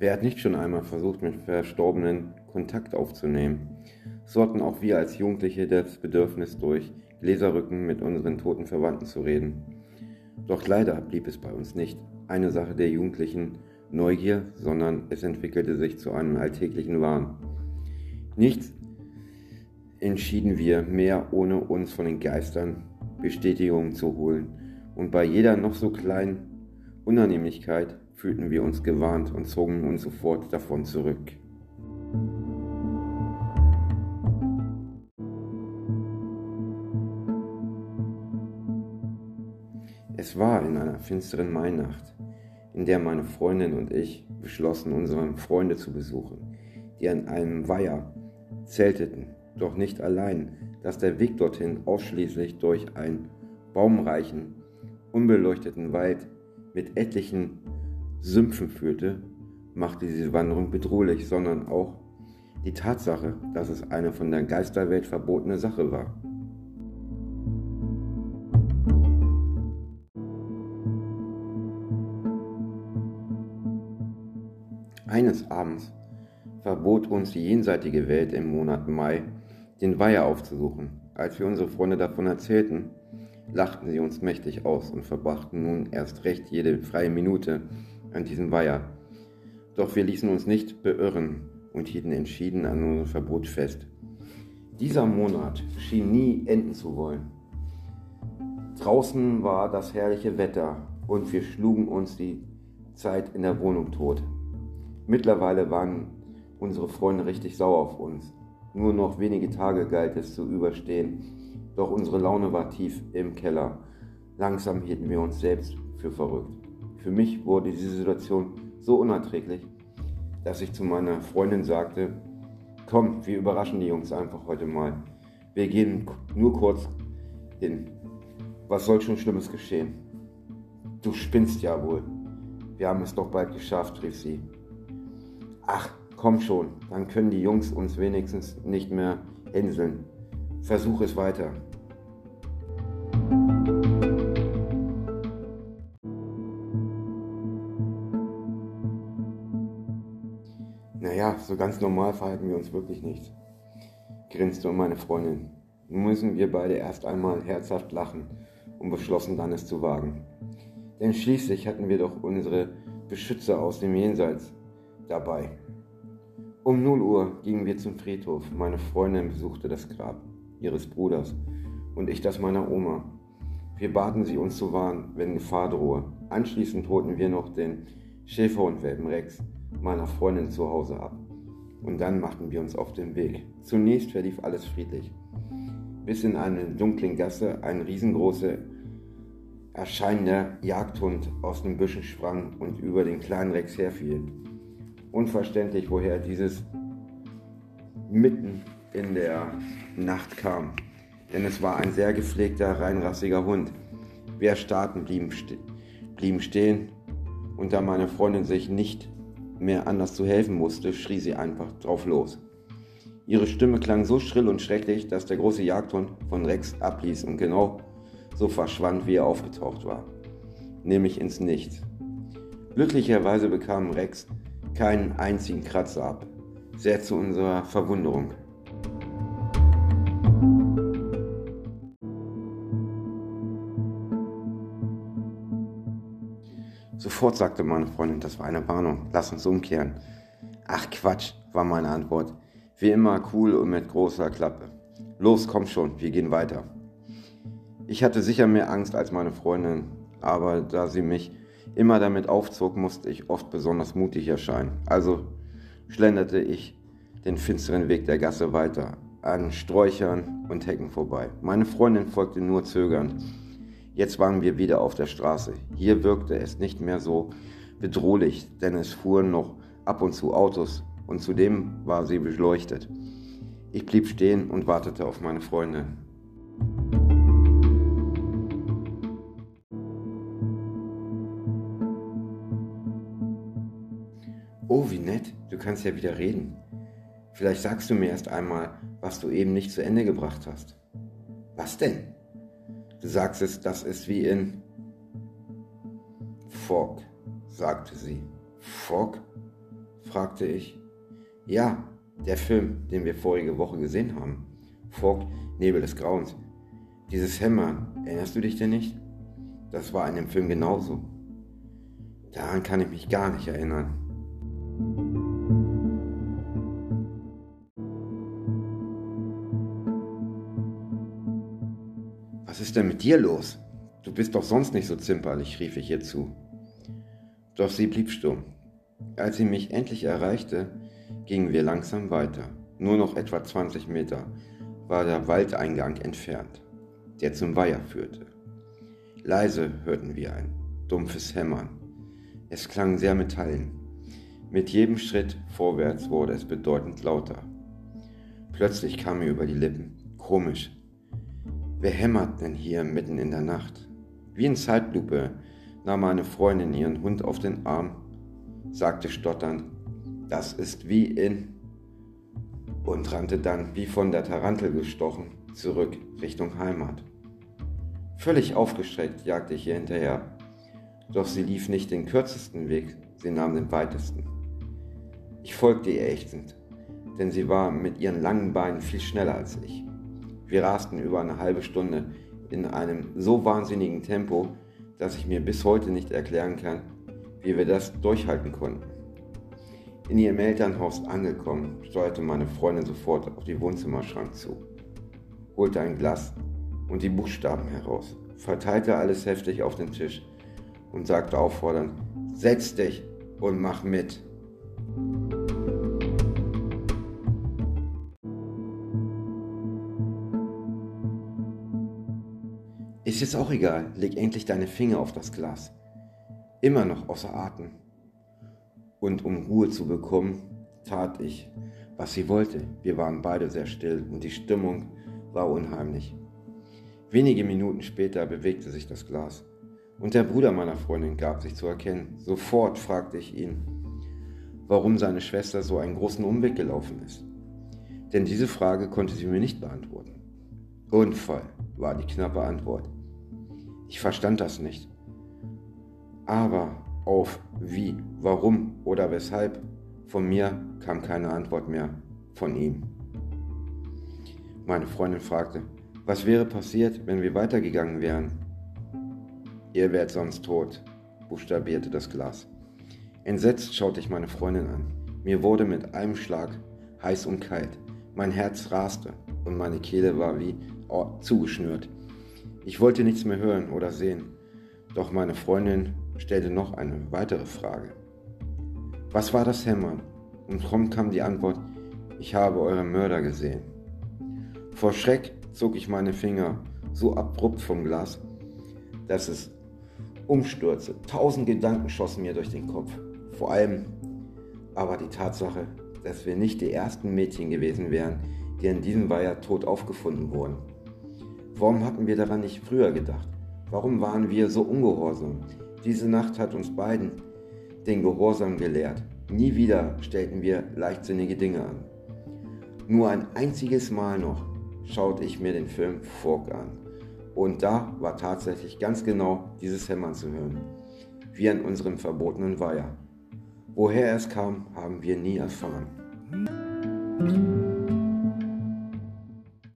Wer hat nicht schon einmal versucht, mit Verstorbenen Kontakt aufzunehmen? So hatten auch wir als Jugendliche das Bedürfnis, durch Gläserrücken mit unseren toten Verwandten zu reden. Doch leider blieb es bei uns nicht eine Sache der jugendlichen Neugier, sondern es entwickelte sich zu einem alltäglichen Wahn. Nichts entschieden wir mehr, ohne uns von den Geistern Bestätigungen zu holen. Und bei jeder noch so kleinen Unannehmlichkeit fühlten wir uns gewarnt und zogen uns sofort davon zurück. Es war in einer finsteren Mainacht, in der meine Freundin und ich beschlossen, unsere Freunde zu besuchen, die an einem Weiher zelteten, doch nicht allein, dass der Weg dorthin ausschließlich durch einen baumreichen, unbeleuchteten Wald mit etlichen Sümpfen führte, machte diese Wanderung bedrohlich, sondern auch die Tatsache, dass es eine von der Geisterwelt verbotene Sache war. Eines Abends verbot uns die jenseitige Welt im Monat Mai, den Weiher aufzusuchen. Als wir unsere Freunde davon erzählten, lachten sie uns mächtig aus und verbrachten nun erst recht jede freie Minute an diesem Weiher. Doch wir ließen uns nicht beirren und hielten entschieden an unserem Verbot fest. Dieser Monat schien nie enden zu wollen. Draußen war das herrliche Wetter und wir schlugen uns die Zeit in der Wohnung tot. Mittlerweile waren unsere Freunde richtig sauer auf uns. Nur noch wenige Tage galt es zu überstehen, doch unsere Laune war tief im Keller. Langsam hielten wir uns selbst für verrückt. Für mich wurde diese Situation so unerträglich, dass ich zu meiner Freundin sagte, komm, wir überraschen die Jungs einfach heute mal. Wir gehen nur kurz hin. Was soll schon Schlimmes geschehen? Du spinnst ja wohl. Wir haben es doch bald geschafft, rief sie. Ach, komm schon, dann können die Jungs uns wenigstens nicht mehr hänseln. Versuch es weiter. Naja, so ganz normal verhalten wir uns wirklich nicht, grinste meine Freundin. Nun müssen wir beide erst einmal herzhaft lachen und beschlossen dann es zu wagen. Denn schließlich hatten wir doch unsere Beschützer aus dem Jenseits dabei. Um 0 Uhr gingen wir zum Friedhof. Meine Freundin besuchte das Grab ihres Bruders und ich das meiner Oma. Wir baten sie, uns zu warnen, wenn Gefahr drohe. Anschließend holten wir noch den Schäferhundwelpen Rex meiner Freundin zu Hause ab. Und dann machten wir uns auf den Weg. Zunächst verlief alles friedlich. Bis in eine dunkle Gasse ein riesengroßer, erscheinender Jagdhund aus den Büschen sprang und über den kleinen Rex herfiel. Unverständlich, woher dieses mitten in der Nacht kam. Denn es war ein sehr gepflegter, reinrassiger Hund. Wir erstarrten, blieben, ste blieben stehen und da meine Freundin sich nicht mehr anders zu helfen musste, schrie sie einfach drauf los. Ihre Stimme klang so schrill und schrecklich, dass der große Jagdhund von Rex abließ und genau so verschwand, wie er aufgetaucht war, nämlich ins Nichts. Glücklicherweise bekam Rex keinen einzigen Kratzer ab, sehr zu unserer Verwunderung. Sofort sagte meine Freundin, das war eine Warnung, lass uns umkehren. Ach Quatsch, war meine Antwort. Wie immer cool und mit großer Klappe. Los, komm schon, wir gehen weiter. Ich hatte sicher mehr Angst als meine Freundin, aber da sie mich immer damit aufzog, musste ich oft besonders mutig erscheinen. Also schlenderte ich den finsteren Weg der Gasse weiter, an Sträuchern und Hecken vorbei. Meine Freundin folgte nur zögernd. Jetzt waren wir wieder auf der Straße. Hier wirkte es nicht mehr so bedrohlich, denn es fuhren noch ab und zu Autos und zudem war sie beleuchtet. Ich blieb stehen und wartete auf meine Freundin. Oh, wie nett, du kannst ja wieder reden. Vielleicht sagst du mir erst einmal, was du eben nicht zu Ende gebracht hast. Was denn? Du sagst es, das ist wie in Fog, sagte sie. Fog? fragte ich. Ja, der Film, den wir vorige Woche gesehen haben. Fog, Nebel des Grauens. Dieses Hämmern, erinnerst du dich denn nicht? Das war in dem Film genauso. Daran kann ich mich gar nicht erinnern. Ist denn mit dir los? Du bist doch sonst nicht so zimperlich, rief ich ihr zu. Doch sie blieb stumm. Als sie mich endlich erreichte, gingen wir langsam weiter. Nur noch etwa 20 Meter war der Waldeingang entfernt, der zum Weiher führte. Leise hörten wir ein dumpfes Hämmern. Es klang sehr metallen. Mit jedem Schritt vorwärts wurde es bedeutend lauter. Plötzlich kam mir über die Lippen. Komisch. Wer hämmert denn hier mitten in der Nacht? Wie in Zeitlupe nahm meine Freundin ihren Hund auf den Arm, sagte stotternd, das ist wie in und rannte dann, wie von der Tarantel gestochen, zurück Richtung Heimat. Völlig aufgeschreckt jagte ich ihr hinterher, doch sie lief nicht den kürzesten Weg, sie nahm den weitesten. Ich folgte ihr ächzend, denn sie war mit ihren langen Beinen viel schneller als ich. Wir rasten über eine halbe Stunde in einem so wahnsinnigen Tempo, dass ich mir bis heute nicht erklären kann, wie wir das durchhalten konnten. In ihrem Elternhaus angekommen, steuerte meine Freundin sofort auf die Wohnzimmerschrank zu, holte ein Glas und die Buchstaben heraus, verteilte alles heftig auf den Tisch und sagte auffordernd, setz dich und mach mit. Ist jetzt auch egal, leg endlich deine Finger auf das Glas. Immer noch außer Atem. Und um Ruhe zu bekommen, tat ich, was sie wollte. Wir waren beide sehr still und die Stimmung war unheimlich. Wenige Minuten später bewegte sich das Glas und der Bruder meiner Freundin gab sich zu erkennen. Sofort fragte ich ihn, warum seine Schwester so einen großen Umweg gelaufen ist. Denn diese Frage konnte sie mir nicht beantworten. Unfall war die knappe Antwort. Ich verstand das nicht. Aber auf wie, warum oder weshalb von mir kam keine Antwort mehr von ihm. Meine Freundin fragte, was wäre passiert, wenn wir weitergegangen wären? Ihr wärt sonst tot, buchstabierte das Glas. Entsetzt schaute ich meine Freundin an. Mir wurde mit einem Schlag heiß und kalt. Mein Herz raste und meine Kehle war wie zugeschnürt. Ich wollte nichts mehr hören oder sehen, doch meine Freundin stellte noch eine weitere Frage. Was war das Hämmern? Und prompt kam die Antwort, ich habe euren Mörder gesehen. Vor Schreck zog ich meine Finger so abrupt vom Glas, dass es umstürzte. Tausend Gedanken schossen mir durch den Kopf. Vor allem aber die Tatsache, dass wir nicht die ersten Mädchen gewesen wären, die in diesem Weiher tot aufgefunden wurden. Warum hatten wir daran nicht früher gedacht? Warum waren wir so ungehorsam? Diese Nacht hat uns beiden den Gehorsam gelehrt. Nie wieder stellten wir leichtsinnige Dinge an. Nur ein einziges Mal noch schaute ich mir den Film Fork an. Und da war tatsächlich ganz genau dieses Hämmern zu hören, wie an unserem verbotenen Weiher. Woher es kam, haben wir nie erfahren.